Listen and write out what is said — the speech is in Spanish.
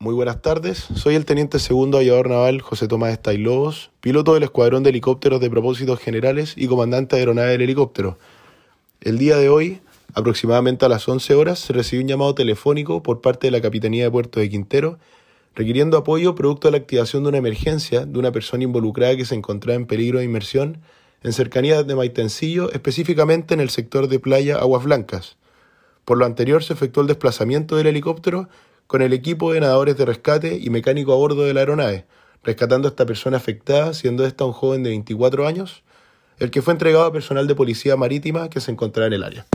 Muy buenas tardes, soy el teniente segundo aviador naval José Tomás Estailobos, piloto del Escuadrón de Helicópteros de Propósitos Generales y comandante de aeronave del helicóptero. El día de hoy, aproximadamente a las 11 horas, se recibió un llamado telefónico por parte de la Capitanía de Puerto de Quintero requiriendo apoyo producto de la activación de una emergencia de una persona involucrada que se encontraba en peligro de inmersión en cercanías de Maitencillo, específicamente en el sector de playa Aguas Blancas. Por lo anterior se efectuó el desplazamiento del helicóptero con el equipo de nadadores de rescate y mecánico a bordo de la aeronave, rescatando a esta persona afectada, siendo esta un joven de 24 años, el que fue entregado a personal de policía marítima que se encontraba en el área.